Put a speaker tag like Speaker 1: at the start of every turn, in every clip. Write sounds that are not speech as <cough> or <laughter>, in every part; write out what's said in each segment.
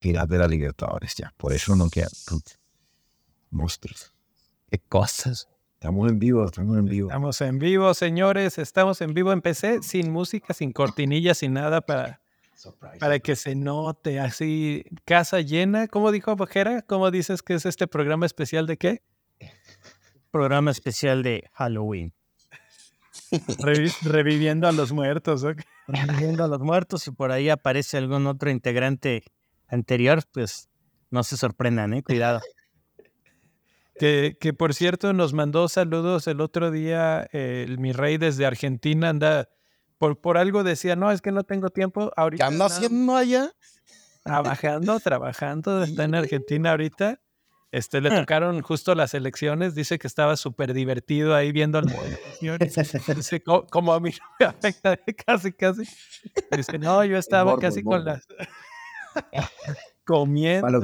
Speaker 1: final de la Libertadores ya. Por eso no quedan monstruos.
Speaker 2: Qué cosas.
Speaker 1: Estamos en vivo, estamos en vivo.
Speaker 3: Estamos en vivo, señores. Estamos en vivo. Empecé sin música, sin cortinilla, sin nada para, para que se note así. Casa llena. ¿Cómo dijo Bojera? ¿Cómo dices que es este programa especial de qué?
Speaker 2: Programa especial de Halloween.
Speaker 3: reviviendo a los muertos.
Speaker 2: Reviviendo a los muertos y por ahí aparece algún otro integrante anterior, pues no se sorprendan, ¿eh? Cuidado.
Speaker 3: Que, que, por cierto nos mandó saludos el otro día, el, mi rey desde Argentina anda, por, por algo decía, no, es que no tengo tiempo. Ahorita
Speaker 2: ¿Qué anda haciendo allá?
Speaker 3: Trabajando, trabajando, está en Argentina ahorita. Este, le tocaron justo las elecciones, dice que estaba súper divertido ahí viendo las <laughs> elecciones. Dice, como a mí no me afecta, <laughs> casi, casi. Dice, no, yo estaba casi con las... <laughs> comiendo.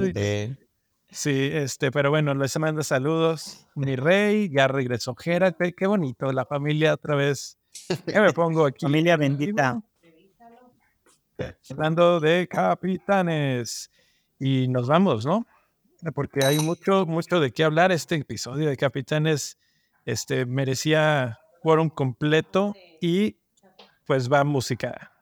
Speaker 3: Sí, este, pero bueno, les mando saludos. Mi rey, ya regresó Jera, qué, qué bonito, la familia otra vez. Ya me pongo <laughs> aquí.
Speaker 2: Familia bendita.
Speaker 3: Hablando de capitanes. Y nos vamos, ¿no? Porque hay mucho, mucho de qué hablar. Este episodio de capitanes este, merecía quórum completo y pues va música.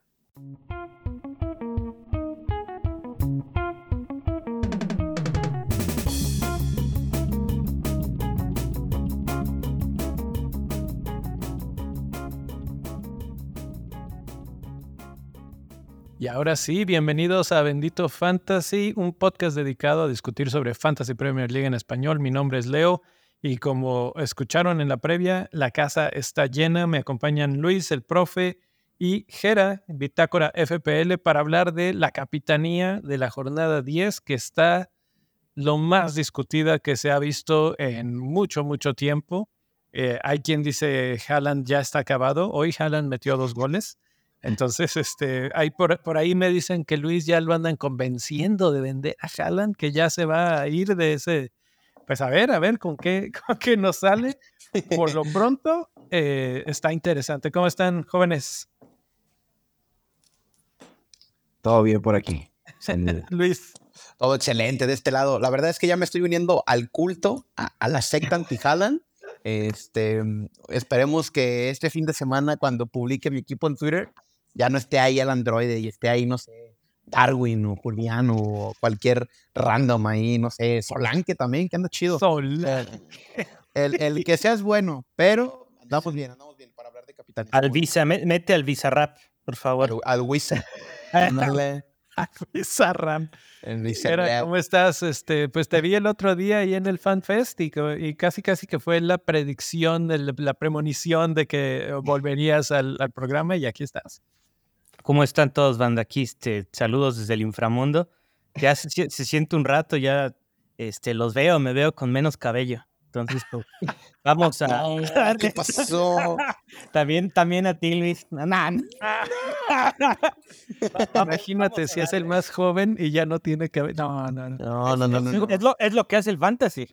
Speaker 3: Ahora sí, bienvenidos a Bendito Fantasy, un podcast dedicado a discutir sobre Fantasy Premier League en español. Mi nombre es Leo y como escucharon en la previa, la casa está llena. Me acompañan Luis, el profe, y Jera, Bitácora FPL, para hablar de la capitanía de la jornada 10, que está lo más discutida que se ha visto en mucho, mucho tiempo. Eh, hay quien dice Haaland ya está acabado. Hoy Haaland metió dos goles. Entonces, este, ahí por, por, ahí me dicen que Luis ya lo andan convenciendo de vender a Haaland, que ya se va a ir de ese. Pues a ver, a ver con qué, <laughs> con qué nos sale. Por lo pronto, eh, está interesante. ¿Cómo están, jóvenes?
Speaker 1: Todo bien por aquí. <laughs>
Speaker 3: Luis.
Speaker 4: Todo excelente de este lado. La verdad es que ya me estoy uniendo al culto, a, a la secta anti-Haaland. Este, esperemos que este fin de semana, cuando publique mi equipo en Twitter, ya no esté ahí el androide y esté ahí, no sé, Darwin o Juliano o cualquier random ahí, no sé, Solanque también, que anda chido.
Speaker 3: Solanque.
Speaker 4: El, el, que sea es bueno, pero andamos bien, andamos bien para hablar de Capitán.
Speaker 2: Al visa, mete al visa rap, por favor.
Speaker 4: Al, al <laughs> visa.
Speaker 3: Bizarram. ¿Cómo estás? Este, pues te vi el otro día ahí en el FanFest y, y casi casi que fue la predicción, la premonición de que volverías al, al, programa y aquí estás.
Speaker 2: ¿Cómo están todos, banda? Aquí este, saludos desde el inframundo. Ya se, se, siente un rato, ya este, los veo, me veo con menos cabello. Entonces, pues, vamos a. <laughs> <laughs>
Speaker 4: ¿Qué pasó?
Speaker 2: también, también a ti, Luis. <laughs>
Speaker 3: Imagínate si es el más joven y ya no tiene ver. No, no, no.
Speaker 4: No, no, no, no.
Speaker 2: Es, lo, es lo que hace el fantasy.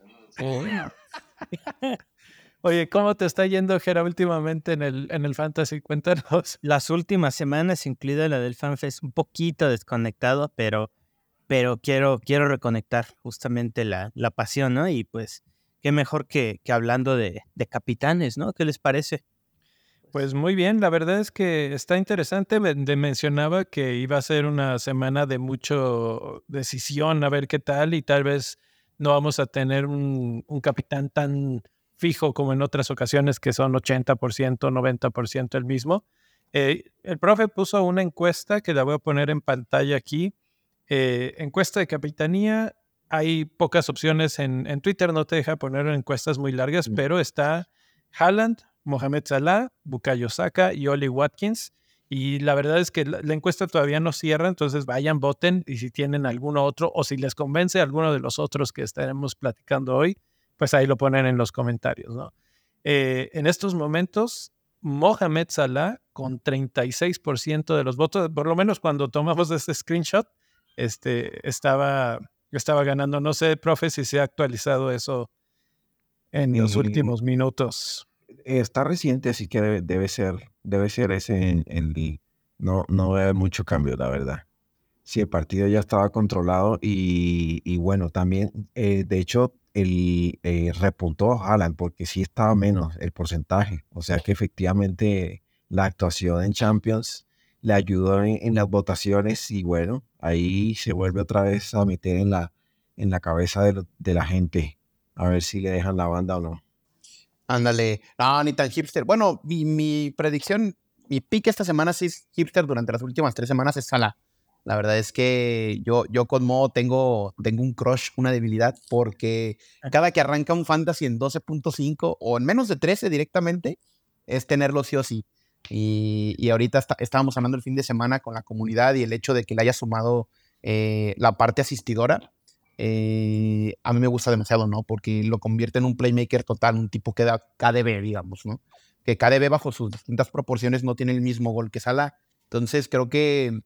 Speaker 3: Oye, ¿cómo te está yendo, Jera, últimamente en el, en el fantasy? <laughs> Cuéntanos.
Speaker 2: Las últimas semanas, incluida la del FanFest, un poquito desconectado, pero, pero quiero, quiero reconectar justamente la, la pasión, ¿no? Y pues qué mejor que, que hablando de, de, capitanes, ¿no? ¿Qué les parece?
Speaker 3: Pues muy bien, la verdad es que está interesante. Mencionaba que iba a ser una semana de mucho decisión, a ver qué tal, y tal vez no vamos a tener un, un capitán tan fijo como en otras ocasiones, que son 80%, 90% el mismo. Eh, el profe puso una encuesta que la voy a poner en pantalla aquí. Eh, encuesta de capitanía hay pocas opciones en, en, Twitter, no te deja poner encuestas muy largas, mm. pero está Haaland, Mohamed Salah, Bukayo Saka y Oli Watkins. Y la verdad es que la, la, encuesta todavía no cierra, entonces vayan, voten y si tienen alguno otro o si les convence alguno de los otros que estaremos platicando hoy, pues ahí lo ponen en los comentarios. ¿no? Eh, en estos momentos, Mohamed Salah con 36% de los votos, por lo menos cuando tomamos <laughs> este screenshot, este, estaba estaba ganando. No sé, profe, si se ha actualizado eso en los últimos minutos.
Speaker 1: Está reciente, así que debe, debe ser, debe ser ese en, en No, no veo mucho cambio, la verdad. Sí, el partido ya estaba controlado y, bueno, también, eh, de hecho, el eh, repuntó Haaland porque sí estaba menos el porcentaje. O sea que efectivamente la actuación en Champions le ayudó en, las votaciones y bueno, ahí se vuelve otra vez a meter en la, en la cabeza de, la gente. A ver si le dejan la banda o no.
Speaker 5: Ándale, no, ni tan hipster. Bueno, mi, mi predicción, mi pick esta semana sí es hipster durante las últimas tres semanas es Salah. La verdad es que yo, yo con Mo tengo, tengo un crush, una debilidad, porque cada que arranca un fantasy en 12.5 o en menos de 13 directamente, es tenerlo sí o sí. Y, y ahorita estábamos hablando el fin de semana con la comunidad y el hecho de que le haya sumado eh, la parte asistidora, eh, a mí me gusta demasiado, ¿no? Porque lo convierte en un playmaker total, un tipo que da KDB, digamos, ¿no? Que KDB bajo sus distintas proporciones no tiene el mismo gol que Salah. Entonces creo que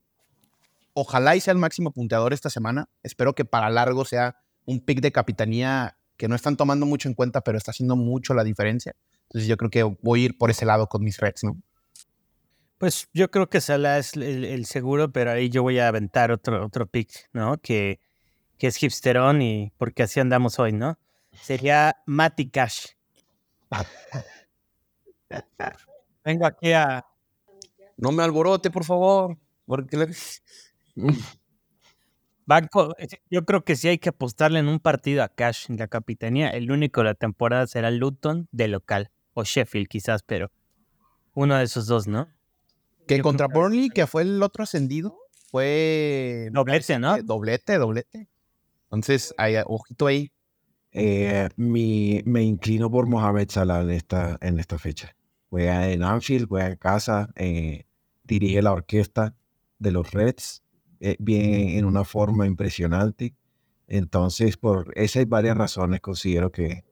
Speaker 5: Ojalá y sea el máximo punteador esta semana. Espero que para largo sea un pick de capitanía que no están tomando mucho en cuenta, pero está haciendo mucho la diferencia. Entonces yo creo que voy a ir por ese lado con mis Reds, ¿no?
Speaker 2: Pues yo creo que Salah es el, seguro, pero ahí yo voy a aventar otro, otro pick, ¿no? Que, que es hipsterón y porque así andamos hoy, ¿no? Sería Mati Cash. <laughs> Vengo aquí a...
Speaker 5: No me alborote, por favor. Porque
Speaker 2: Banco, yo creo que sí hay que apostarle en un partido a Cash en la capitanía. El único de la temporada será Luton de local o Sheffield quizás, pero uno de esos dos, ¿no?
Speaker 5: Que contra Burnley, que fue el otro ascendido, fue
Speaker 2: doblete, ¿no?
Speaker 5: Doblete, doblete. Entonces, ojito ahí.
Speaker 1: Eh, me inclino por Mohamed Salah en esta, en esta fecha. Juega en Anfield, juega en casa, eh, dirige la orquesta de los Reds eh, viene en una forma impresionante. Entonces, por esas varias razones, considero que,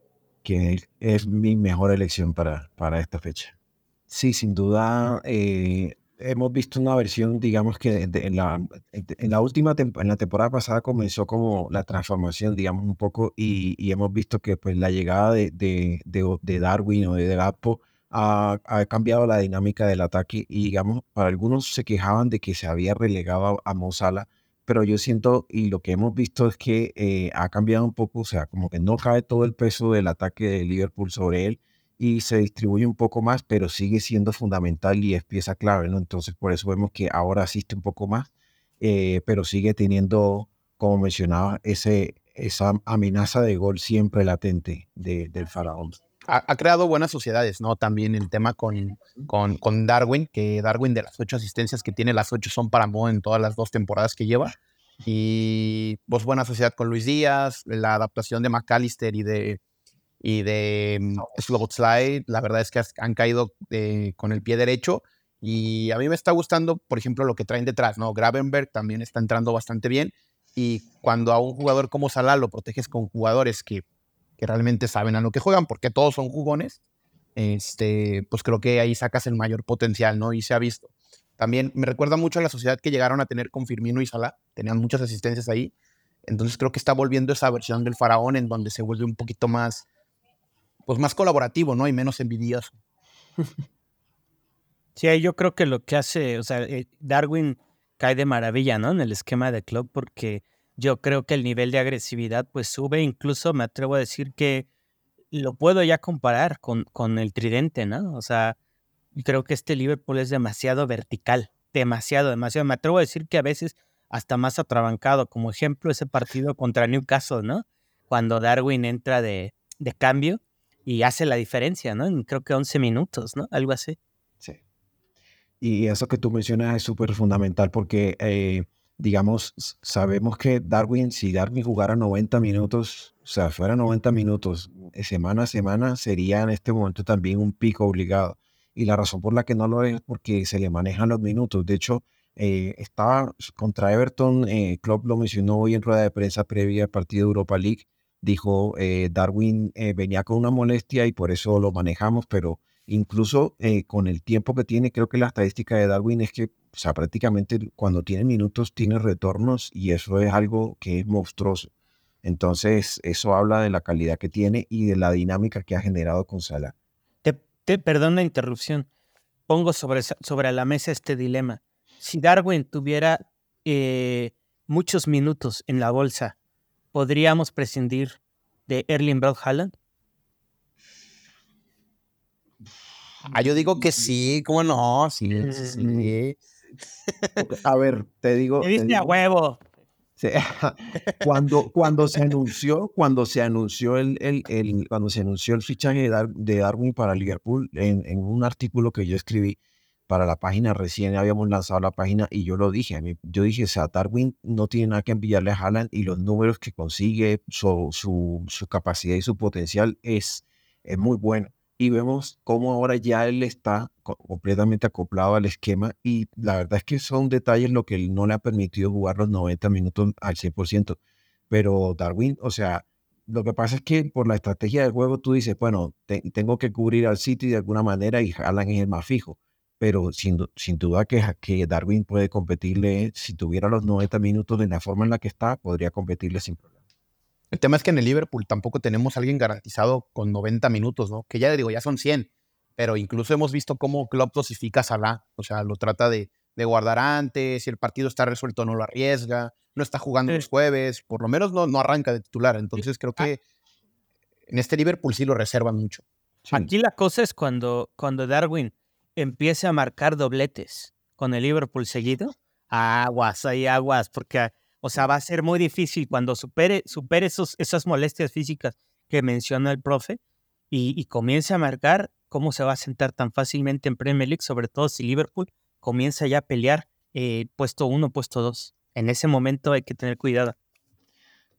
Speaker 1: que es mi mejor elección para, para esta fecha. Sí, sin duda, eh, hemos visto una versión, digamos que en, la, en la última en la temporada pasada comenzó como la transformación, digamos, un poco, y, y hemos visto que pues la llegada de, de, de, Darwin o de Gapo ha, cambiado la dinámica del ataque y digamos, para algunos se quejaban de que se había relegado a, Mozala, pero yo siento y lo que hemos visto es que eh, ha cambiado un poco, o sea, como que no cae todo el peso del ataque de Liverpool sobre él y se distribuye un poco más, pero sigue siendo fundamental y es pieza clave, ¿no? Entonces por eso vemos que ahora asiste un poco más, eh, pero sigue teniendo, como mencionaba, ese, esa amenaza de gol siempre latente del faraón
Speaker 5: ha, creado buenas sociedades, ¿no? También el tema con, con, con, Darwin, que Darwin de las ocho asistencias que tiene, las ocho son para Mo en todas las dos temporadas que lleva. Y pues buena sociedad con Luis Díaz, la adaptación de McAllister y de, y de um, Slide, la verdad es que han caído eh, con el pie derecho. Y a mí me está gustando, por ejemplo, lo que traen detrás, ¿no? Gravenberg también está entrando bastante bien. Y cuando a un jugador como Salah lo proteges con jugadores que que realmente saben a lo que juegan, porque todos son jugones, este, pues creo que ahí sacas el mayor potencial, ¿no? Y se ha visto. También me recuerda mucho a la sociedad que llegaron a tener con Firmino y Salah, tenían muchas asistencias ahí. Entonces creo que está volviendo esa versión del faraón en donde se vuelve un poquito más, pues más colaborativo, ¿no? Y menos envidioso. <laughs>
Speaker 2: Sí, yo creo que lo que hace, o sea, eh, Darwin cae de maravilla, ¿no? En el esquema de club porque yo creo que el nivel de agresividad pues sube, incluso me atrevo a decir que lo puedo ya comparar con, con el tridente, ¿no? O sea, creo que este Liverpool es demasiado vertical, demasiado, demasiado. Me atrevo a decir que a veces hasta más atrabancado, como ejemplo ese partido contra Newcastle, ¿no? Cuando Darwin entra de, de cambio y hace la diferencia, ¿no? En creo que 11 minutos, ¿no? Algo así.
Speaker 1: Sí. Y eso que tú mencionas es súper fundamental porque... Eh, digamos, sabemos que Darwin, si Darwin jugara 90 minutos, o sea, fuera 90 minutos eh, semana a semana, sería en este momento también un pico obligado. Y la razón por la que no lo es porque se le manejan los minutos. De hecho, eh, estaba contra Everton, eh, Klopp lo mencionó hoy en rueda de prensa previa al partido de Europa League. Dijo, eh, Darwin venía con una molestia y por eso lo manejamos, pero incluso con el tiempo que tiene, creo que la estadística de Darwin es que o sea, prácticamente cuando tiene minutos tiene retornos y eso es algo que es monstruoso. Entonces, eso habla de la calidad que tiene y de la dinámica que ha generado con Salah.
Speaker 2: Te, perdón la interrupción. Pongo sobre, sobre la mesa este dilema. Si Darwin tuviera eh, muchos minutos en la bolsa, ¿podríamos prescindir de Erling Braut Haaland?
Speaker 5: Ah, yo digo que sí, ¿cómo no? Sí, sí.
Speaker 1: A ver, te digo.
Speaker 2: Te diste a huevo. <laughs>
Speaker 1: cuando, cuando se anunció, cuando se anunció el, el, el cuando se anunció el fichaje de, Darwin para Liverpool, en, en, un artículo que yo escribí para la página, recién habíamos lanzado la página y yo lo dije, a mí, yo dije, o sea, Darwin no tiene nada que enviarle a Haaland y los números que consigue, su, su, su capacidad y su potencial es, es muy bueno y vemos cómo ahora ya él está completamente acoplado al esquema y la verdad es que son detalles lo que no le ha permitido jugar los 90 minutos al 100%. Pero Darwin, o sea, lo que pasa es que por la estrategia del juego tú dices, bueno, tengo que cubrir al City de alguna manera y Alan es el más fijo. Pero sin, sin duda que, que Darwin puede competirle, si tuviera los 90 minutos de la forma en la que está, podría competirle sin problema.
Speaker 5: El tema es que en el Liverpool tampoco tenemos a alguien garantizado con 90 minutos, ¿no? Que ya digo, ya son 100, pero incluso hemos visto cómo Klopp dosifica a Salah, o sea, lo trata de, guardar antes, si el partido está resuelto no lo arriesga, no está jugando los jueves, por lo menos no, no arranca de titular, entonces creo ah. que en este Liverpool sí lo reservan mucho.
Speaker 2: Aquí la cosa es cuando, cuando Darwin empiece a marcar dobletes con el Liverpool seguido, aguas, hay aguas, porque o sea, va a ser muy difícil cuando supere, supere esos, esas molestias físicas que menciona el profe y, comience a marcar cómo se va a sentar tan fácilmente en Premier League, sobre todo si Liverpool comienza ya a pelear eh, puesto uno, puesto dos. En ese momento hay que tener cuidado.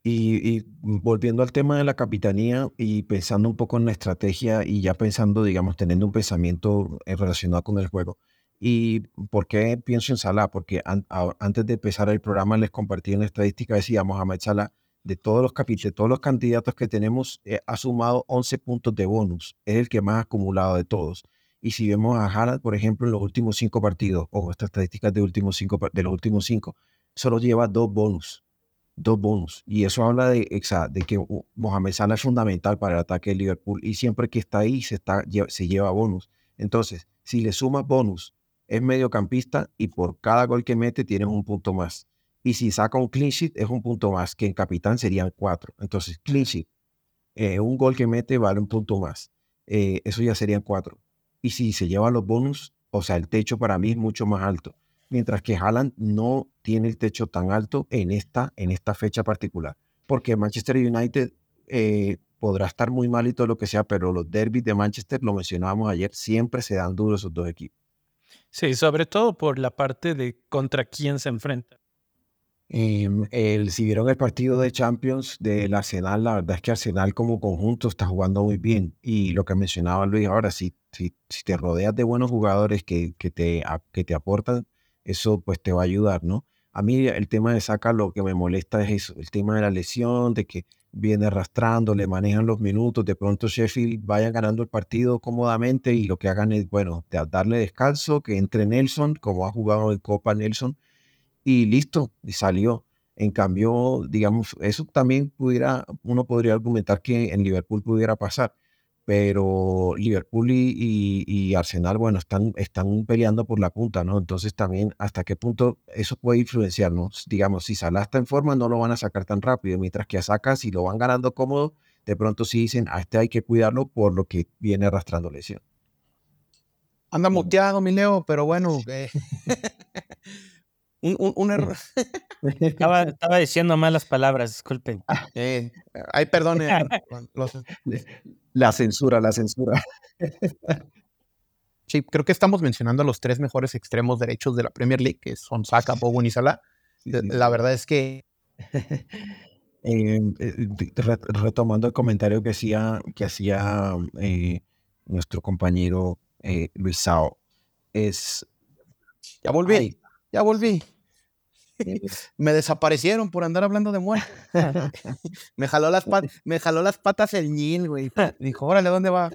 Speaker 1: Y, volviendo al tema de la capitanía y pensando un poco en la estrategia y ya pensando, digamos, teniendo un pensamiento relacionado con el juego, ¿Y por qué pienso en Salah? Porque antes de empezar el programa les compartí una estadística, decíamos, Ahmed Salah, de todos los de todos los candidatos que tenemos, eh, ha sumado 11 puntos de bonus. Es el que más ha acumulado de todos. Y si vemos a Haaland, por ejemplo, en los últimos cinco partidos, o estas estadísticas de, de los últimos cinco, solo lleva dos bonus. Dos bonus. Y eso habla de, de que Mohamed Salah es fundamental para el ataque de Liverpool. Y siempre que está ahí, se, está, se lleva bonus. Entonces, si le sumas bonus es mediocampista y por cada gol que mete tienes un punto más. Y si saca un clean sheet es un punto más, que en capitán serían cuatro. Entonces, clean sheet, eh, un gol que mete vale un punto más. Eh, eso ya serían cuatro. Y si se lleva los bonus, o sea, el techo para mí es mucho más alto. Mientras que Haaland no tiene el techo tan alto en esta, en esta fecha particular. Porque Manchester United eh, podrá estar muy mal y todo lo que sea, pero los derbis de Manchester, lo mencionábamos ayer, siempre se dan duros esos dos equipos.
Speaker 3: Sí, sobre todo por la parte de contra quién se enfrenta.
Speaker 1: Em, el, si vieron el partido de Champions del Arsenal, la verdad es que Arsenal como conjunto está jugando muy bien. Y lo que mencionaba Luis ahora, si, si, si te rodeas de buenos jugadores que, que, te, que te aportan, eso pues te va a ayudar, ¿no? A mí el tema de saca lo que me molesta es eso, el tema de la lesión, de que viene arrastrando, le manejan los minutos, de pronto Sheffield vaya ganando el partido cómodamente y lo que hagan es, bueno, darle descanso, que entre Nelson, como ha jugado en Copa Nelson, y listo, y salió. En cambio, digamos, eso también pudiera, uno podría argumentar que en Liverpool pudiera pasar pero Liverpool y, Arsenal, bueno, están, están peleando por la punta, ¿no? Entonces también hasta qué punto eso puede influenciarnos. Digamos, si Salah está en forma, no lo van a sacar tan rápido, mientras que a Saka, si lo van ganando cómodo, de pronto sí dicen, a este hay que cuidarlo por lo que viene arrastrando lesión.
Speaker 5: Anda muteado, mi Leo, pero bueno. <laughs> Eh, <laughs> un, error. <laughs> <laughs>
Speaker 2: estaba, diciendo malas palabras, disculpen.
Speaker 5: Eh, ay, perdone. <laughs>
Speaker 1: La censura, la censura.
Speaker 5: Sí, creo que estamos mencionando a los tres mejores extremos derechos de la Premier League, que son Saka, Bowen y Salah. La verdad es que...
Speaker 1: Eh, eh, retomando el comentario que hacía, que hacía eh, nuestro compañero Luis Sao, es...
Speaker 5: Ya volví, ya volví. <laughs> me desaparecieron por andar hablando de muerte. <laughs> me, jaló las me jaló las patas el Nil, güey. Dijo, órale, ¿dónde va?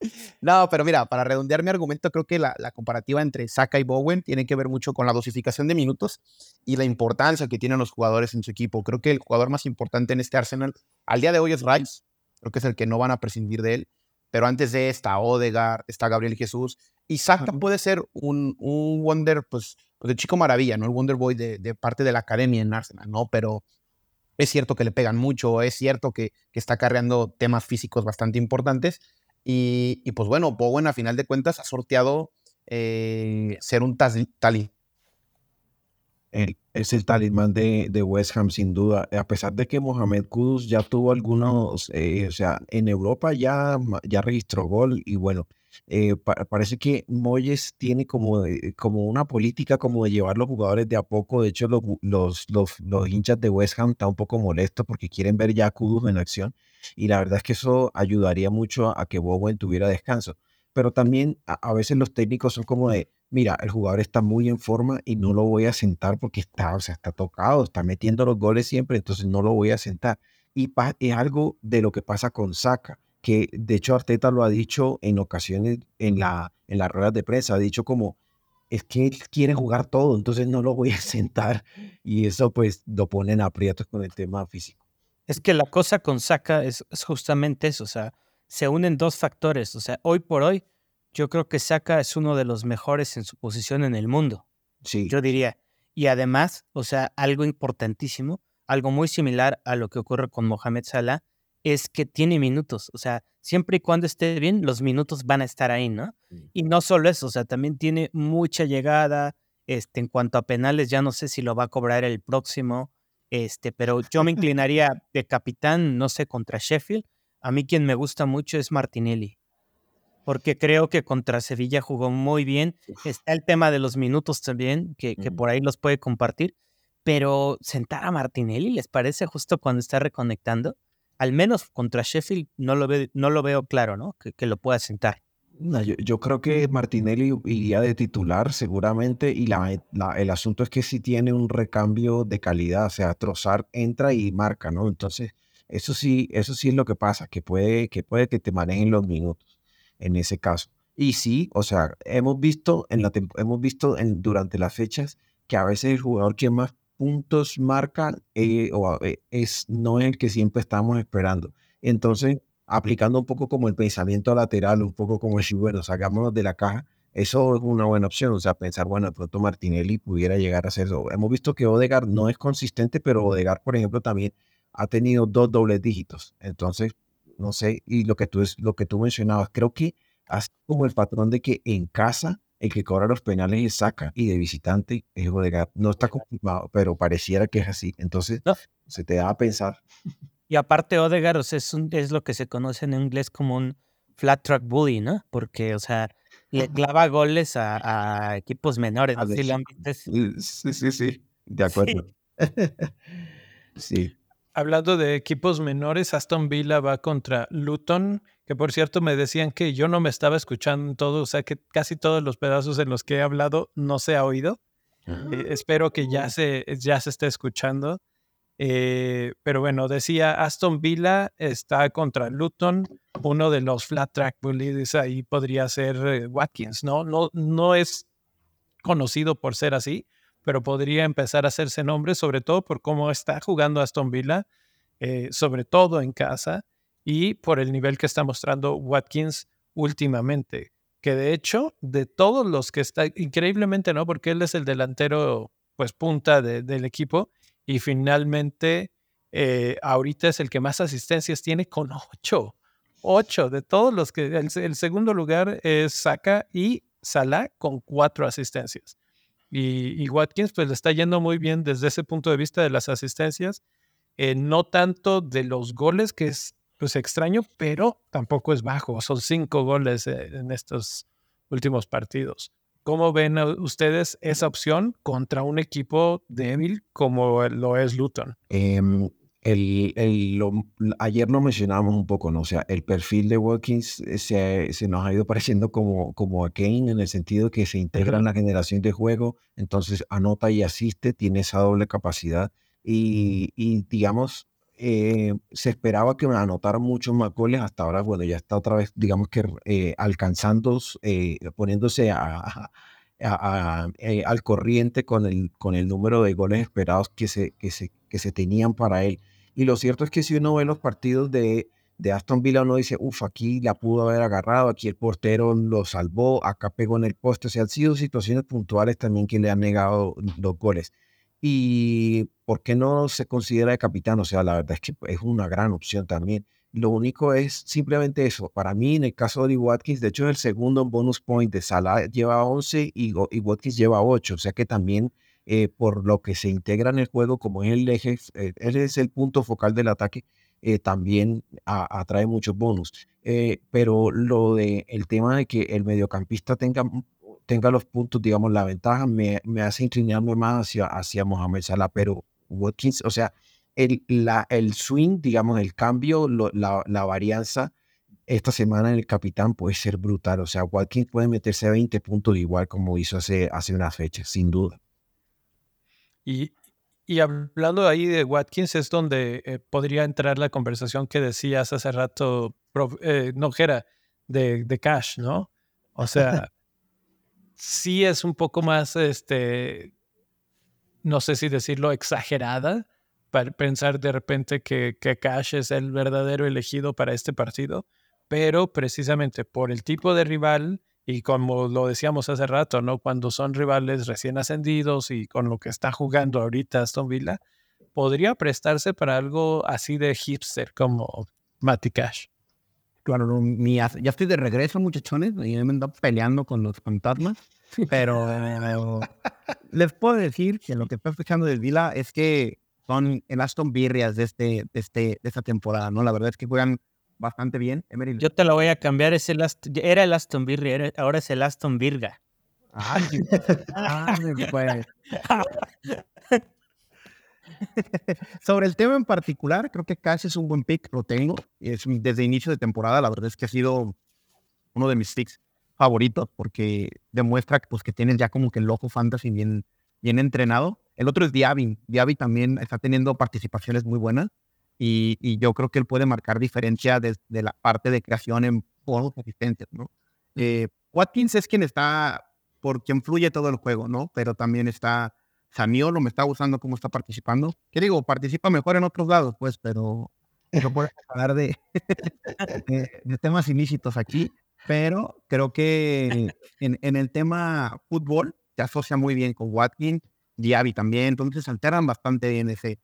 Speaker 5: <laughs> no, pero mira, para redondear mi argumento, creo que la, comparativa entre Saka y Bowen tiene que ver mucho con la dosificación de minutos y la importancia que tienen los jugadores en su equipo. Creo que el jugador más importante en este Arsenal al día de hoy es Rice. Creo que es el que no van a prescindir de él.
Speaker 4: Pero antes de está Odegaard, está Gabriel Jesús, y Saka puede ser un, un Wonder, pues, pues, de chico maravilla, ¿no? El Wonder Boy de, de, parte de la academia en Arsenal, ¿no? Pero es cierto que le pegan mucho, es cierto que, que está cargando temas físicos bastante importantes, y, y, pues bueno, Bowen a final de cuentas ha sorteado eh, ser un
Speaker 1: es el talismán de, de, West Ham sin duda, a pesar de que Mohamed Kudus ya tuvo algunos, eh, o sea, en Europa ya, ya registró gol y bueno, eh, parece que Moyes tiene como, como una política como de llevar los jugadores de a poco, de hecho los, los, los, hinchas de West Ham están un poco molestos porque quieren ver ya a Kudus en acción y la verdad es que eso ayudaría mucho a que Bowen tuviera descanso, pero también a veces los técnicos son como de mira, el jugador está muy en forma y no lo voy a sentar porque está, o sea, está tocado, está metiendo los goles siempre, entonces no lo voy a sentar. Y es algo de lo que pasa con Saka, que de hecho Arteta lo ha dicho en ocasiones en la en las ruedas de prensa, ha dicho como es que quiere jugar todo, entonces no lo voy a <laughs> sentar y eso pues lo pone en aprietos con el tema físico.
Speaker 2: Es que la cosa con Saka es, es justamente eso, o sea, se unen dos factores, o sea, hoy por hoy yo creo que Saka es uno de los mejores en su posición en el mundo.
Speaker 1: Sí.
Speaker 2: Yo diría. Y además, o sea, algo importantísimo, algo muy similar a lo que ocurre con Mohamed Salah, es que tiene minutos. O sea, siempre y cuando esté bien, los minutos van a estar ahí, ¿no? Y no solo eso, o sea, también tiene mucha llegada. Este, en cuanto a penales, ya no sé si lo va a cobrar el próximo. Este, pero yo me <laughs> inclinaría de capitán, no sé, contra Sheffield. A mí quien me gusta mucho es Martinelli porque creo que contra Sevilla jugó muy bien. Está el tema de los minutos también, que, por ahí los puede compartir. Pero sentar a Martinelli, ¿les parece justo cuando está reconectando? Al menos contra Sheffield no lo, no lo veo claro, ¿no? Que, lo pueda sentar.
Speaker 1: yo, creo que Martinelli iría de titular seguramente y la, el asunto es que si tiene un recambio de calidad, o sea, Trozar entra y marca, ¿no? Entonces, eso sí, eso sí es lo que pasa, que puede que, puede que te manejen los minutos en ese caso. Y sí, o sea, hemos visto, en la hemos visto en, durante las fechas que a veces el jugador que más puntos marca eh, eh, es, no es el que siempre estamos esperando. Entonces, aplicando un poco como el pensamiento lateral, un poco como si, bueno, sacámonos de la caja, eso es una buena opción. O sea, pensar, bueno, de pronto Martinelli pudiera llegar a ser eso. Hemos visto que Odegar no es consistente, pero Odegar, por ejemplo, también ha tenido dos dobles dígitos. Entonces, no sé, y lo que tú, es, lo que tú mencionabas, creo que así como el patrón de que en casa el que cobra los penales es Saca y de visitante es Odegaard. No está confirmado, pero pareciera que es así. Entonces, se te da a pensar.
Speaker 2: Y aparte, Odegaard o sea, es, es lo que se conoce en inglés como un flat track bully, ¿no? Porque, o sea, le clava goles a, equipos menores.
Speaker 1: Sí, sí, sí, de <laughs> acuerdo. <laughs> sí.
Speaker 3: Hablando de equipos menores, Aston Villa va contra Luton, que por cierto me decían que yo no me estaba escuchando todo, o sea que casi todos los pedazos en los que he hablado no se ha oído. Eh, espero que ya se, ya se esté escuchando. Eh, pero bueno, decía Aston Villa está contra Luton, uno de los flat track bullies ahí podría ser eh, Watkins, ¿no? ¿no? No es conocido por ser así, pero podría empezar a hacerse nombre, sobre todo por cómo está jugando Aston Villa, eh, sobre todo en casa, y por el nivel que está mostrando Watkins últimamente. Que de hecho, de todos los que está, increíblemente, ¿no? Porque él es el delantero, pues punta del equipo, y finalmente eh, ahorita es el que más asistencias tiene con ocho. Ocho de todos los que el, el segundo lugar es Saka y Salah con cuatro asistencias. Y, Watkins pues le está yendo muy bien desde ese punto de vista de las asistencias, eh, no tanto de los goles, que es pues extraño, pero tampoco es bajo. Son cinco goles eh, en estos últimos partidos. ¿Cómo ven ustedes esa opción contra un equipo débil como lo es Luton?
Speaker 1: Em, el, el, ayer lo mencionábamos un poco, ¿no? O sea, el perfil de Watkins eh, se, se, nos ha ido <laughs> pareciendo como, como a Kane en el sentido que se integra en la generación de juego, entonces anota y asiste, tiene esa doble capacidad y, y digamos, eh, se esperaba que anotara muchos más goles, hasta ahora, bueno, ya está otra vez, digamos que eh, alcanzando, poniéndose a, al corriente con el, con el número de goles esperados que se, que se, que se tenían para él. Y lo cierto es que si uno ve los partidos de, de Aston Villa uno dice, uff, aquí la pudo haber agarrado, aquí el portero lo salvó, acá pegó en el poste, o sea, han sido situaciones puntuales también que le han negado los goles. Y ¿por qué no se considera de capitán? O sea, la verdad es que es una gran opción también. Lo único es simplemente eso. Para mí, en el caso de Watkins, de hecho es el segundo bonus point de Salah lleva 11 y, y Watkins lleva 8. O sea que también eh, por lo que se integra en el juego, como es el eje, eh, él es el punto focal del ataque, eh, también atrae muchos bonus. pero lo de el tema de que el mediocampista tenga, tenga los puntos, digamos, la ventaja, me, me hace inclinarme más hacia, hacia Mohamed Salah. Pero Watkins, o sea, el, la, el swing, digamos, el cambio, la, la, varianza esta semana en el capitán puede ser brutal. O sea, Watkins puede meterse a 20 puntos igual como hizo hace, hace una fecha, sin duda.
Speaker 3: Y, y hablando ahí de Watkins es donde eh, podría entrar la conversación que decías hace rato, eh, no, era de, de Cash, ¿no? O sea, <laughs> sí es un poco más, este, no sé si decirlo, exagerada para pensar de repente que, que Cash es el verdadero elegido para este partido, pero precisamente por el tipo de rival y como lo decíamos hace rato, ¿no? Cuando son rivales recién ascendidos y con lo que está jugando ahorita Aston Villa, podría prestarse para algo así de hipster como Matty Cash.
Speaker 5: Claro, ya estoy de regreso, muchachones, y me ando peleando con los fantasmas, pero les puedo decir que lo que estoy escuchando del Villa es que son el Aston Virrias de, este, de, este, de esta temporada, ¿no? La verdad es que juegan bastante bien.
Speaker 2: Yo te lo voy a cambiar, es el era el Aston Virga, ahora es el Aston Virga. <laughs>
Speaker 5: Sobre el tema en particular, creo que Cash es un buen pick, lo tengo. Es, desde inicio de temporada, la verdad es que ha sido uno de mis picks favoritos porque demuestra pues, que tienes ya como que el ojo fantasy bien, bien entrenado. El otro es Diaby. Diaby también está teniendo participaciones muy buenas y, yo creo que él puede marcar diferencia desde la parte de creación en juegos existentes, ¿no? Eh, Watkins es quien está, por quien fluye todo el juego, ¿no? Pero también está Saniolo, me está gustando cómo está participando. ¿Qué digo? Participa mejor en otros lados, pues, pero no puedo hablar de, de, temas ilícitos aquí. Pero creo que en, en, el tema fútbol se asocia muy bien con Watkins, Diaby también, entonces alteran bastante bien ese,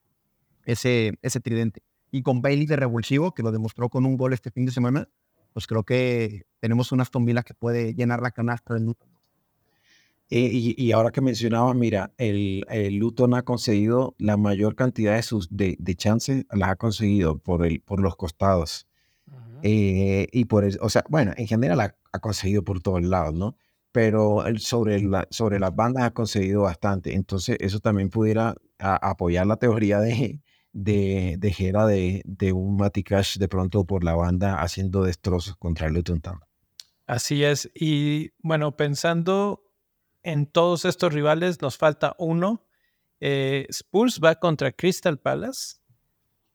Speaker 5: ese, ese tridente. Y con Bailey de revulsivo, que lo demostró con un gol este fin de semana, pues creo que tenemos una Aston Villa que puede llenar la canasta del Luton.
Speaker 1: Eh, y, ahora que mencionaba, mira, el, el, Luton ha conseguido la mayor cantidad de sus de, de chances, las ha conseguido por, el, por los costados. Eh, y por eso, o sea, bueno, en general ha, ha conseguido por todos lados, ¿no? Pero sobre, la, sobre las bandas ha conseguido bastante. Entonces, eso también pudiera apoyar la teoría de, de, de Gera de, de un Matikash de pronto por la banda haciendo destrozos contra Luton Town.
Speaker 3: Así es. Y bueno, pensando en todos estos rivales, nos falta uno. Eh, Spurs va contra Crystal Palace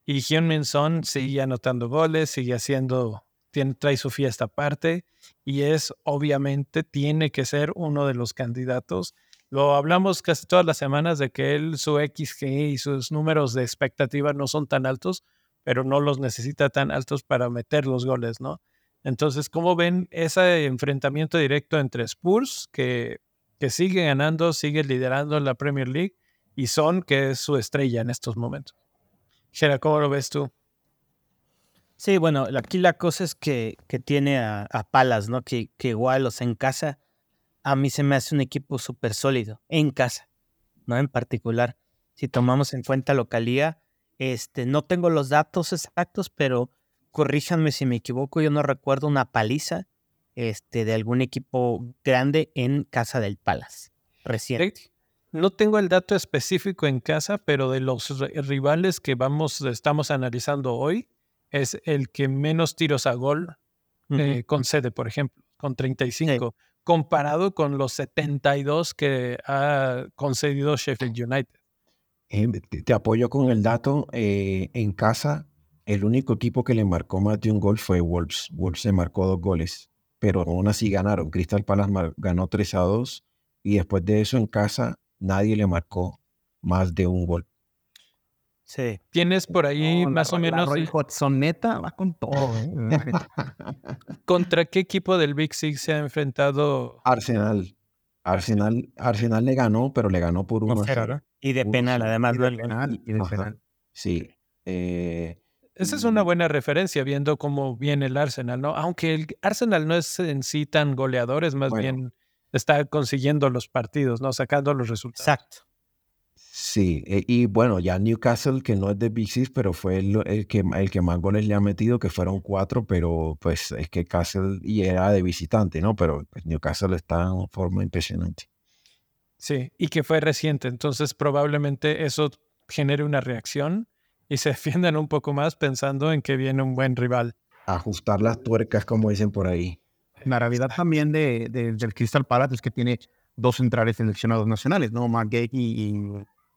Speaker 3: y Hyun Son sigue anotando goles, sigue haciendo, tiene, trae su fiesta aparte y es obviamente, tiene que ser uno de los candidatos lo hablamos casi todas las semanas de que él, su XG y sus números de expectativa no son tan altos, pero no los necesita tan altos para meter los goles, ¿no? Entonces, ¿cómo ven ese enfrentamiento directo entre Spurs, que, que sigue ganando, sigue liderando en la Premier League, y Son, que es su estrella en estos momentos? Gera, ¿cómo lo ves tú?
Speaker 2: Sí, bueno, aquí la cosa es que, que tiene a, Palas, ¿no? Que, que igual, los en casa, a mí se me hace un equipo súper sólido en casa, ¿no? En particular, si tomamos en cuenta localía, este, no tengo los datos exactos, pero corríjanme si me equivoco, yo no recuerdo una paliza este, de algún equipo grande en casa del Palace reciente.
Speaker 3: No tengo el dato específico en casa, pero de los rivales que vamos, estamos analizando hoy, es el que menos tiros a gol eh, concede, por ejemplo, con 35 comparado con los 72 que ha concedido Sheffield United.
Speaker 1: Eh, te apoyo con el dato. Eh, en casa, el único equipo que le marcó más de un gol fue Wolves. Wolves se marcó dos goles, pero aún así ganaron. Crystal Palace ganó 3 a 2 y después de eso en casa nadie le marcó más de un gol.
Speaker 2: Sí.
Speaker 3: Tienes por ahí
Speaker 5: No, la
Speaker 3: más o
Speaker 5: Roy- la
Speaker 3: menos
Speaker 5: Roy va con todo. ¿eh? <laughs>
Speaker 3: contra qué equipo del Big Six se ha enfrentado.
Speaker 1: Arsenal. Arsenal, Arsenal le ganó, pero le ganó por cero.
Speaker 2: Y de penal, además.
Speaker 5: Y de
Speaker 2: ¿no?
Speaker 5: penal, y de penal.
Speaker 1: Sí. Eh,
Speaker 3: Esa es una buena referencia viendo cómo viene el Arsenal, ¿no? Aunque el Arsenal no es en sí tan goleador, es más
Speaker 1: Bueno.
Speaker 3: bien está consiguiendo los partidos, ¿no? Sacando los resultados.
Speaker 2: Exacto.
Speaker 1: Sí, e- y bueno, ya Newcastle, que no es de Big Six, pero fue el, el que, el que más goles le ha metido, que fueron cuatro, pero pues es que Castle y era de visitante, ¿no? Pero pues, Newcastle está en forma impresionante.
Speaker 3: Sí, y que fue reciente, entonces probablemente eso genere una reacción y se <laughs> defiendan un poco más pensando en que viene un buen rival.
Speaker 1: Ajustar las tuercas, como dicen por ahí.
Speaker 5: La realidad también de, de- del Crystal Palace es que tiene dos centrales seleccionados nacionales, ¿no? Mark Gay y,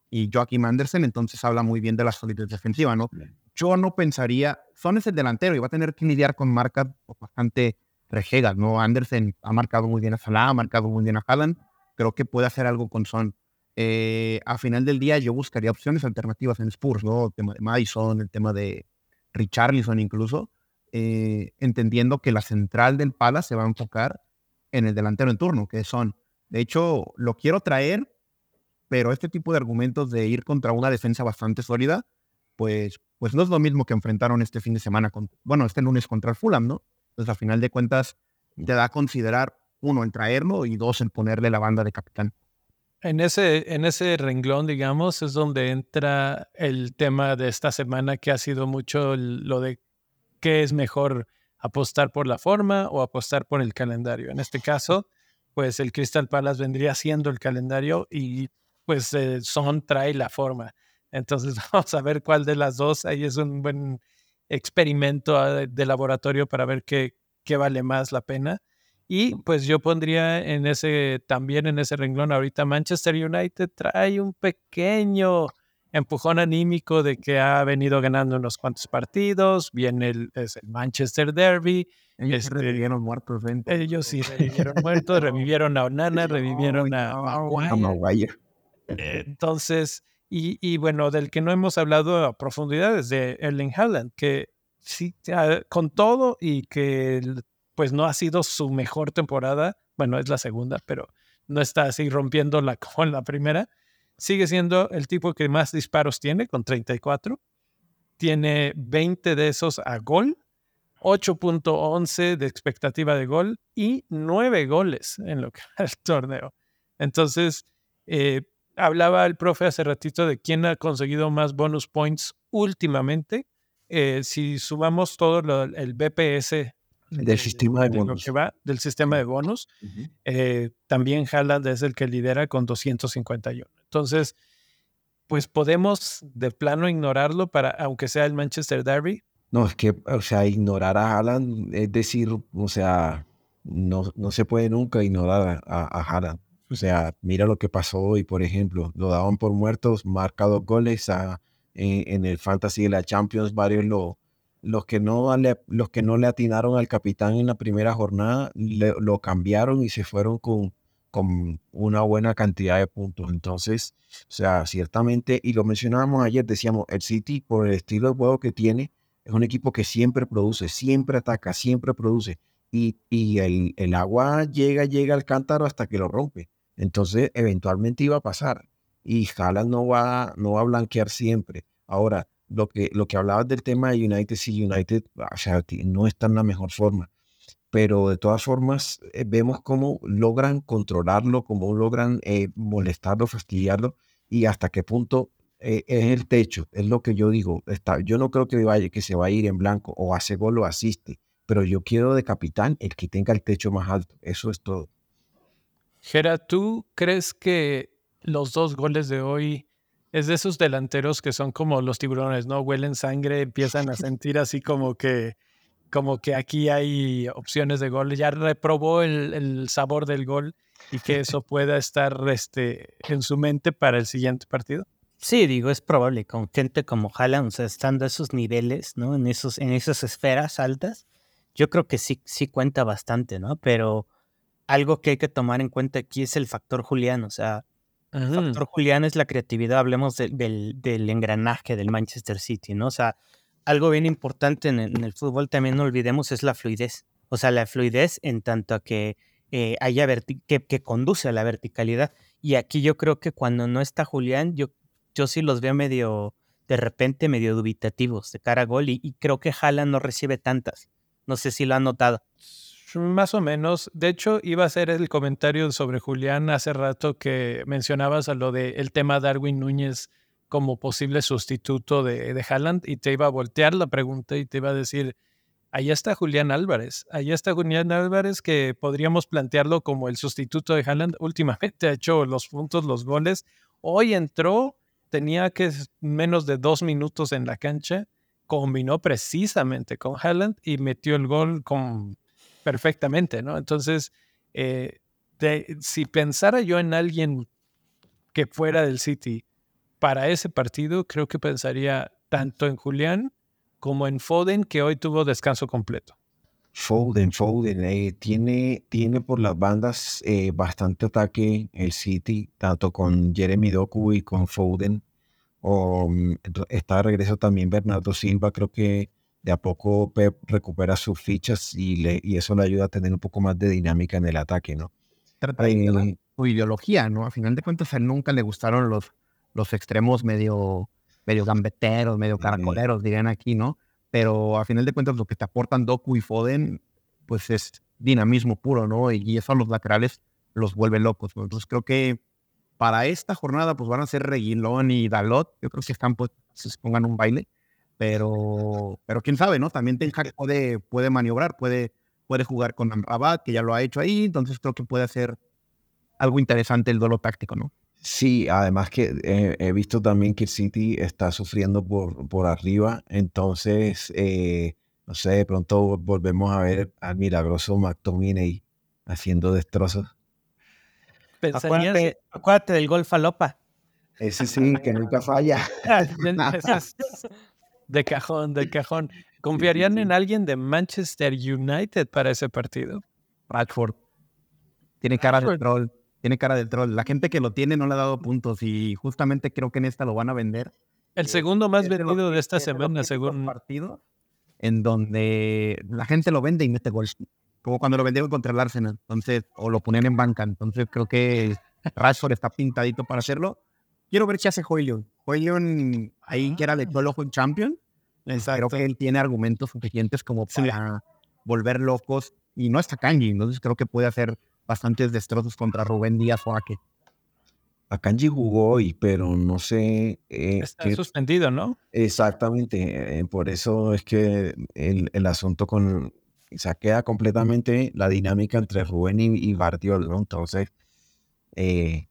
Speaker 5: y Joaquim Andersen, entonces habla muy bien de la solidez defensiva, ¿no? Yo no pensaría, Son es el delantero y va a tener que lidiar con marcas bastante rejegas, ¿no? Andersen ha marcado muy bien a Salah, ha marcado muy bien a Haaland, creo que puede hacer algo con Son. Eh, a final del día yo buscaría opciones alternativas en Spurs, ¿no? El tema de Madison, el tema de Richarlison incluso, eh, entendiendo que la central del Palace se va a enfocar en el delantero en turno, que son. De hecho, lo quiero traer, pero este tipo de argumentos de ir contra una defensa bastante sólida, pues, pues no es lo mismo que enfrentaron este fin de semana, con, bueno, este lunes contra el Fulham, ¿no? Entonces, a final de cuentas, te da a considerar, uno, el traerlo y dos, el ponerle la banda de capitán.
Speaker 3: En ese, en ese renglón, digamos, es donde entra el tema de esta semana que ha sido mucho lo de qué es mejor apostar por la forma o apostar por el calendario. En este caso, pues el Crystal Palace vendría siendo el calendario y pues eh, Son trae la forma. Entonces <laughs> vamos a ver cuál de las dos. Ahí es un buen experimento ah, de laboratorio para ver qué, qué vale más la pena. Y pues yo pondría en ese, también en ese renglón ahorita Manchester United trae un pequeño empujón anímico de que ha venido ganando unos cuantos partidos, viene es el Manchester Derby,
Speaker 5: Ellos
Speaker 3: Este,
Speaker 5: revivieron muertos, ven.
Speaker 3: ellos sí revivieron muertos, revivieron a Onana, <laughs> revivieron a
Speaker 1: A
Speaker 3: Maguire. Entonces, y, y bueno, del que no hemos hablado a profundidad es de Erling Haaland, que sí, ah, con todo y que pues no ha sido su mejor temporada, bueno, es la segunda, pero no está así rompiéndola <laughs> como en la primera, sigue siendo el tipo que más disparos tiene, con 34, tiene 20 de esos a gol, 8.11 de expectativa de gol y 9 goles en lo que va el torneo. Entonces, eh, hablaba el profe hace ratito de quién ha conseguido más bonus points últimamente. Eh, si sumamos todo lo- el BPS
Speaker 1: Del sistema de
Speaker 3: lo
Speaker 1: bonos.
Speaker 3: que va del sistema de bonus, eh, también Haaland es el que lidera con 251. Entonces, pues podemos de plano ignorarlo para, aunque sea el Manchester Derby.
Speaker 1: No, es que, o sea, ignorar a Haaland es decir, o sea, no, no se puede nunca ignorar a, a Haaland. O sea, mira lo que pasó hoy, por ejemplo, lo daban por muertos, marca dos goles a- en, en el Fantasy de la Champions, varios lo, los que no le, los que no le atinaron al capitán en la primera jornada, le- lo cambiaron y se fueron con, con una buena cantidad de puntos. Entonces, o sea, ciertamente, y lo mencionábamos ayer, decíamos, el City, por el estilo de juego que tiene, es un equipo que siempre produce, siempre ataca, siempre produce. Y, y el, el agua llega, llega al cántaro hasta que lo rompe. Entonces, eventualmente iba a pasar. Y Haaland no va, no va a blanquear siempre. Ahora, lo que, lo que hablabas del tema de United, sí, United o sea, no está en la mejor forma. Pero de todas formas, eh, vemos cómo logran controlarlo, cómo logran eh, molestarlo, fastidiarlo y hasta qué punto eh, es el techo, es lo que yo digo. Está, yo no creo que, vaya, que se va a ir en blanco o hace gol o asiste, pero yo quiero de capitán el que tenga el techo más alto. Eso es todo.
Speaker 3: Gera, ¿tú crees que los dos goles de hoy es de esos delanteros que son como los tiburones, ¿no? Huelen sangre, empiezan a <laughs> sentir así como que, como que aquí hay opciones de gol. Ya reprobó el, el sabor del gol y que eso pueda estar este, en su mente para el siguiente partido.
Speaker 2: Sí, digo, es probable con gente como Haaland, o sea, estando a esos niveles, ¿no? En, esos, en esas esferas altas, yo creo que sí, sí cuenta bastante, ¿no? Pero algo que hay que tomar en cuenta aquí es el factor Julián, o sea, El factor Julián es la creatividad, hablemos del, del, engranaje del Manchester City, ¿no? O sea, algo bien importante en el, fútbol también no olvidemos es la fluidez. O sea, la fluidez en tanto a que eh, haya que, que, conduce a la verticalidad. Y aquí yo creo que cuando no está Julián, yo, yo sí los veo medio, de repente medio dubitativos de cara a gol y, creo que Haaland no recibe tantas. No sé si lo han notado.
Speaker 3: Más o menos. De hecho, iba a hacer el comentario sobre Julián hace rato que mencionabas a lo del el tema Darwin Núñez como posible sustituto de, de Haaland y te iba a voltear la pregunta y te iba a decir, ahí está Julián Álvarez, ahí está Julián Álvarez que podríamos plantearlo como el sustituto de Haaland. Últimamente ha hecho los puntos, los goles. Hoy entró, tenía que menos de dos minutos en la cancha, combinó precisamente con Haaland y metió el gol con, perfectamente, ¿no? Entonces, eh, si pensara yo en alguien que fuera del City para ese partido, creo que pensaría tanto en Julián como en Foden, que hoy tuvo descanso completo.
Speaker 1: Foden, Foden, eh, tiene, tiene por las bandas eh, bastante ataque el City, tanto con Jeremy Doku y con Foden. O, mm, está de regreso también Bernardo Silva, creo que de a poco Pep recupera sus fichas y, le, y eso le ayuda a tener un poco más de dinámica en el ataque, ¿no?
Speaker 5: Trata de su ideología, ¿no? A final de cuentas, a él nunca le gustaron los, los extremos medio, medio gambeteros, medio caracoleros, dirían aquí, ¿no? Pero a final de cuentas lo que te aportan Doku y Foden, pues es dinamismo puro, ¿no? Y eso a los laterales los vuelve locos. Entonces creo que para esta jornada pues van a ser Reguilón y Dalot. Yo creo que están pues se pongan un baile. Pero, pero quién sabe, ¿no? También Ten Hag puede, puede maniobrar, puede, puede jugar con Amrabat, que ya lo ha hecho ahí. Entonces creo que puede hacer algo interesante el duelo táctico, ¿no?
Speaker 1: Sí, además que he visto también que City está sufriendo por, por arriba, entonces, eh, no sé, de pronto volvemos a ver al milagroso McTominay haciendo destrozos.
Speaker 2: Acuérdate, acuérdate, del gol falopa.
Speaker 1: Ese sí, que nunca falla. <laughs>
Speaker 3: de cajón, de cajón. ¿Confiarían en alguien de Manchester United para ese partido?
Speaker 5: Radford. Tiene cara de troll tiene cara de troll. La gente que lo tiene no le ha dado puntos y justamente creo que en esta lo van a vender.
Speaker 3: El segundo más vendido de, esta semana, según.
Speaker 5: partido en donde la gente lo vende y mete gol. Como cuando lo vendieron contra el Arsenal. Entonces, o lo ponen en banca. Entonces, creo que Rashford está pintadito para hacerlo. Quiero ver si hace Hoyleon. Hoyleon ahí que era de todo el ojo en Champion. Creo que él tiene argumentos suficientes como para volver locos. Y no está Kanji. Entonces, creo que puede hacer bastantes destrozos contra Rubén Díaz o Ake.
Speaker 1: Akanji jugó hoy, pero no sé.
Speaker 3: Eh, Está suspendido, ¿no?
Speaker 1: Exactamente. Eh, por eso es que el, el, asunto con. O sea, queda completamente la dinámica entre Rubén y, y Bardiol, ¿no? Entonces, eh,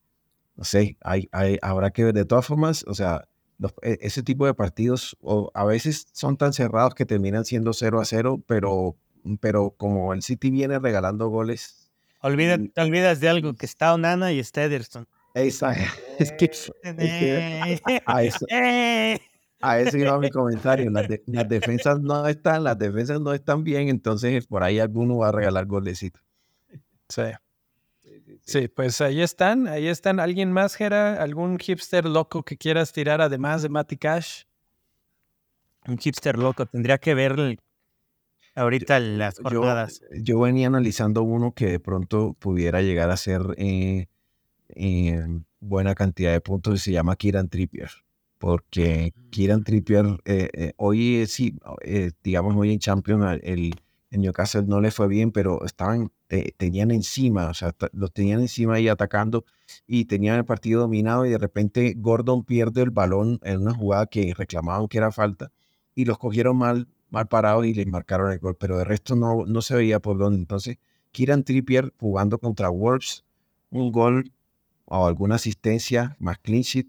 Speaker 1: no sé, hay, hay, habrá que ver. De todas formas, o sea, e, ese tipo de partidos o a veces son tan cerrados que terminan siendo 0 a 0, pero, pero como el City viene regalando goles
Speaker 2: Olvida, te olvidas de algo, que está Onana y está Ederson.
Speaker 1: Exacto. <laughs> Es que, <laughs> a, eso, a eso iba mi comentario. Las, defensas no están, las defensas no están bien, entonces por ahí alguno va a regalar golecitos.
Speaker 3: Sí. Sí, pues ahí están, ahí están. ¿Alguien más, Gera? ¿Algún hipster loco que quieras tirar además de Matty Cash?
Speaker 2: Un hipster loco, tendría que ver ahorita las jornadas.
Speaker 1: Yo, venía analizando uno que de pronto pudiera llegar a ser eh, eh, buena cantidad de puntos y se llama Kieran Trippier. Porque mm. Kieran Trippier, eh, hoy sí, digamos, hoy en Champions, el, en Newcastle no le fue bien, pero estaban, tenían encima, o sea, los tenían encima ahí atacando y tenían el partido dominado y de repente Gordon pierde el balón en una jugada que reclamaban que era falta y los cogieron mal mal parado y le marcaron el gol, pero de resto no, no se veía por dónde. Entonces, Kieran Trippier jugando contra Wolves, un gol o alguna asistencia más clean sheet,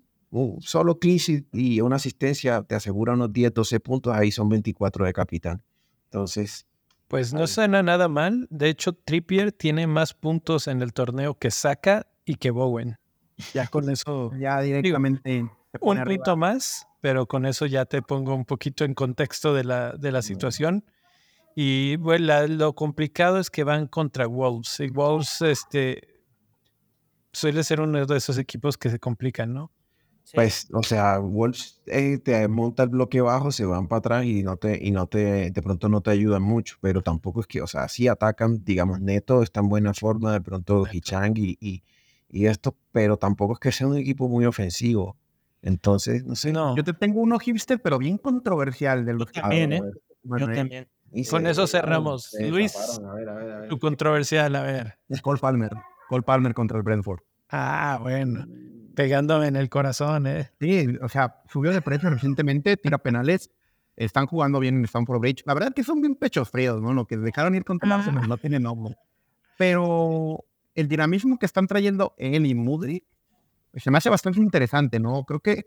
Speaker 1: solo sheet y una asistencia te asegura unos 10, 12 puntos, ahí son 24 de capitán. Entonces...
Speaker 3: Pues no suena nada mal. De hecho, Trippier tiene más puntos en el torneo que Saka y que Bowen. Ya con eso... <laughs>
Speaker 5: Ya directamente...
Speaker 3: un rito más pero con eso ya te pongo un poquito en contexto de la, de la situación. Y bueno, lo complicado es que van contra Wolves. Y Wolves, este, suele ser uno de esos equipos que se complican, ¿no?
Speaker 1: Pues, o sea, Wolves eh, te monta el bloque bajo, se van para atrás y no te, y no te, de pronto no te ayudan mucho, pero tampoco es que, o sea, sí atacan, digamos, Neto está en buena forma, de pronto Hichang y, y, y esto, pero tampoco es que sea un equipo muy ofensivo. Entonces, no sé.
Speaker 3: No.
Speaker 5: Yo te tengo uno hipster, pero bien controversial de los que
Speaker 2: también, ¿eh?
Speaker 5: Bueno,
Speaker 2: Yo también.
Speaker 1: Y
Speaker 3: Con
Speaker 1: se-
Speaker 3: eso cerramos.
Speaker 1: se
Speaker 3: Luis.
Speaker 1: taparon, a ver, a ver, a ver.
Speaker 3: Tu controversial, a ver.
Speaker 5: es Cole Palmer. Cole Palmer contra el Brentford.
Speaker 3: Ah, bueno. Pegándome en el corazón, ¿eh?
Speaker 5: Sí, o sea, subió de precio recientemente, tira penales. Están jugando bien en Stamford Bridge. La verdad que son bien pechos fríos, ¿no? Lo que dejaron ir contra Arsenal no tiene nombre. Pero el dinamismo que están trayendo él y Mudry pues, se me hace bastante interesante, ¿no? Creo que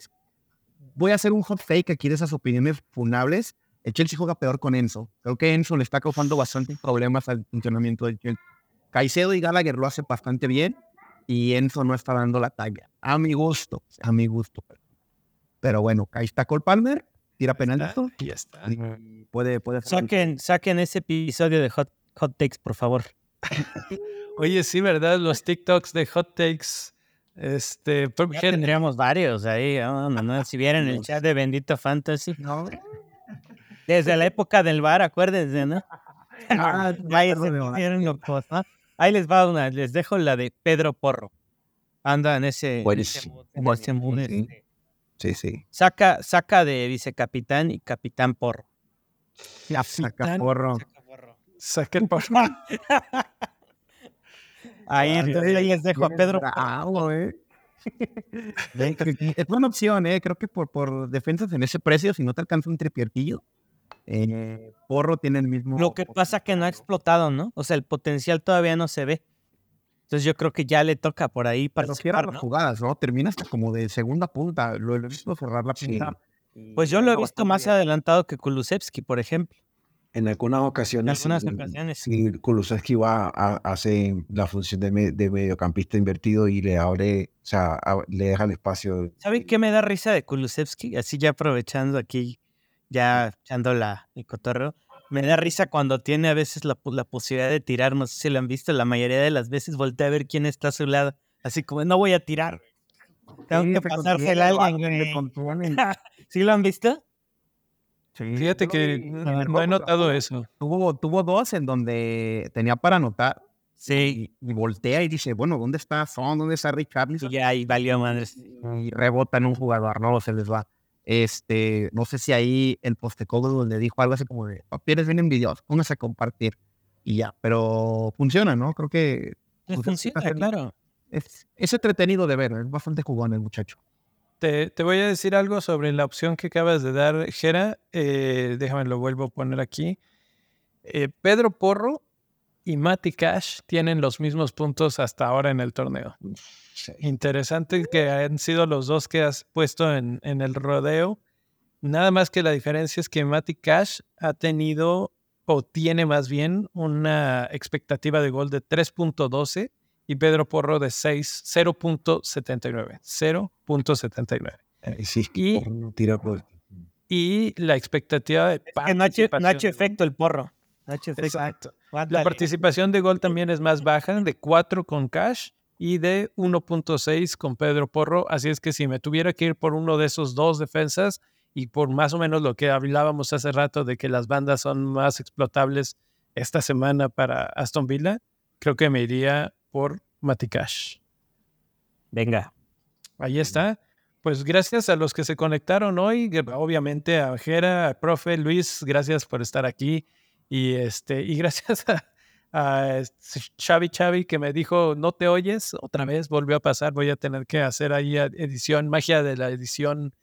Speaker 5: voy a hacer un hot fake aquí de esas opiniones funables. El Chelsea juega peor con Enzo. Creo que Enzo le está causando bastantes problemas al funcionamiento del Chelsea. Caicedo y Gallagher lo hacen bastante bien y Enzo no está dando la talla. A mi gusto, a mi gusto. Pero bueno, ahí está Cole Palmer, tira penalito
Speaker 3: Y ya está.
Speaker 5: y puede, puede hacer
Speaker 2: Saquen, saquen ese episodio de Hot, Hot Takes, por favor. <laughs>
Speaker 3: Oye, sí, ¿verdad? Los TikToks de hot takes. Este,
Speaker 2: Ya tendríamos varios ahí. oh, no, no, Si vieran el chat de Bendito Fantasy.
Speaker 5: No,
Speaker 2: Desde la época del bar, acuérdense, ¿no? <laughs>
Speaker 5: Ah,
Speaker 2: Vaya,
Speaker 5: ya,
Speaker 2: se
Speaker 5: perdón,
Speaker 2: pusieron locos, ¿no? Ahí les va una, les dejo la de Pedro Porro. Anda en ese, en ese
Speaker 1: Buenísimo.
Speaker 2: mood, en ese mood,
Speaker 1: Sí.
Speaker 2: este.
Speaker 1: Sí, sí.
Speaker 2: Saca, saca de vicecapitán y capitán Porro.
Speaker 5: ya saca porro.
Speaker 2: Saca Porro.
Speaker 3: Saca el <laughs> por-
Speaker 2: Ahí, entonces, ahí les dejo a Pedro. Porro.
Speaker 5: Bravo, eh. es buena opción, eh. Creo que por, por defensas en ese precio, si no te alcanza un tripierquillo, eh, Porro tiene el mismo.
Speaker 2: Lo que pasa que no ha explotado, ¿no? O sea, el potencial todavía no se ve. Entonces yo creo que ya le toca por ahí
Speaker 5: Pero cierra
Speaker 2: participar,
Speaker 5: las
Speaker 2: ¿no?
Speaker 5: jugadas, ¿no? Termina hasta como de segunda punta. Lo he visto cerrar la
Speaker 1: Sí.
Speaker 5: punta.
Speaker 2: Pues yo lo he
Speaker 5: No,
Speaker 2: visto más
Speaker 5: bien.
Speaker 2: adelantado que Kulusevski, por ejemplo.
Speaker 1: En algunas
Speaker 2: En
Speaker 1: ocasiones.
Speaker 2: algunas
Speaker 1: sí,
Speaker 2: ocasiones.
Speaker 1: Sí, Kulusevski va a, hace la función de, me- de mediocampista invertido y le abre, o sea, a- le deja el espacio.
Speaker 2: ¿Saben qué me da risa de Kulusevski? Así ya aprovechando aquí, ya echando la, el cotorreo. Me da risa cuando tiene a veces la, pu- la posibilidad de tirar. No sé si lo han visto, la mayoría de las veces voltea a ver quién está a su lado. Así como, no voy a tirar. Tengo
Speaker 5: Sí,
Speaker 2: que
Speaker 5: se
Speaker 2: pasársela a
Speaker 5: contiene,
Speaker 2: alguien. <laughs> ¿Sí lo han visto?
Speaker 5: Sí,
Speaker 3: Fíjate que <laughs> no he notado eso.
Speaker 5: Tuvo, tuvo dos en donde tenía para anotar
Speaker 2: Sí.
Speaker 5: y, y voltea y dice, bueno, ¿dónde está Son? ¿Dónde está Rick
Speaker 2: Y ya ahí valió madres.
Speaker 5: Y rebota en un jugador, no se les va. Este, no sé si ahí el postecodo donde dijo algo así como de, papieles bien envidiosos, póngase a compartir y ya, pero funciona, ¿no? Creo que
Speaker 2: Pues funciona,
Speaker 5: hacer-
Speaker 2: claro.
Speaker 5: es, es entretenido de ver, es bastante jugón el muchacho.
Speaker 3: Te, te voy a decir algo sobre la opción que acabas de dar, Jera. Eh, déjame lo vuelvo a poner aquí. Eh, Pedro Porro y Mati Cash tienen los mismos puntos hasta ahora en el torneo.
Speaker 1: Sí.
Speaker 3: Interesante que han sido los dos que has puesto en, en el rodeo. Nada más que la diferencia es que Mati Cash ha tenido o tiene más bien una expectativa de gol de 3.12 y Pedro Porro de 6, 0.79. 0.79.
Speaker 1: Eh, sí,
Speaker 3: Y-
Speaker 1: tira por-
Speaker 3: Y la expectativa de
Speaker 2: Que no ha hecho, efecto el porro.
Speaker 3: Exacto. La participación de gol también es más baja, de 4 con Cash y de 1.6 con Pedro Porro. Así es que si me tuviera que ir por uno de esos dos defensas y por más o menos lo que hablábamos hace rato de que las bandas son más explotables esta semana para Aston Villa, creo que me iría por Mati Cash.
Speaker 2: Venga.
Speaker 3: Ahí está. Pues gracias a los que se conectaron hoy, obviamente a Jera, a profe Luis, gracias por estar aquí y este y gracias a, a Xavi Xavi que me dijo no te oyes otra vez volvió a pasar voy a tener que hacer ahí edición magia de la edición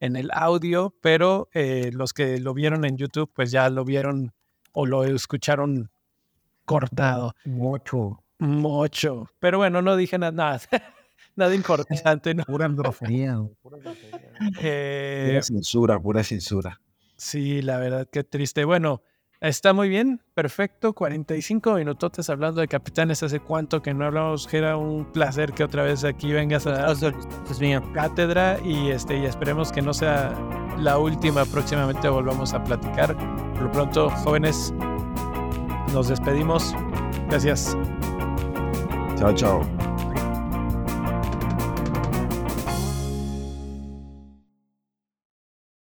Speaker 3: en el audio pero eh, los que lo vieron en YouTube pues ya lo vieron o lo escucharon cortado
Speaker 5: Mucho,
Speaker 3: mucho pero bueno no dije na- nada <laughs> nada importante no
Speaker 5: pura grosería. <laughs>
Speaker 3: Eh,
Speaker 1: Pura censura, pura censura.
Speaker 3: Sí, la verdad, qué triste. Bueno, está muy bien, perfecto. 45 minutotes hablando de capitanes. Hace cuánto que no hablamos, Era un placer que otra vez aquí vengas a dar
Speaker 2: mío.
Speaker 3: cátedra y, este, y esperemos que no sea la última. Próximamente volvamos a platicar. Por lo pronto, jóvenes, nos despedimos. Gracias.
Speaker 1: Chao, chao.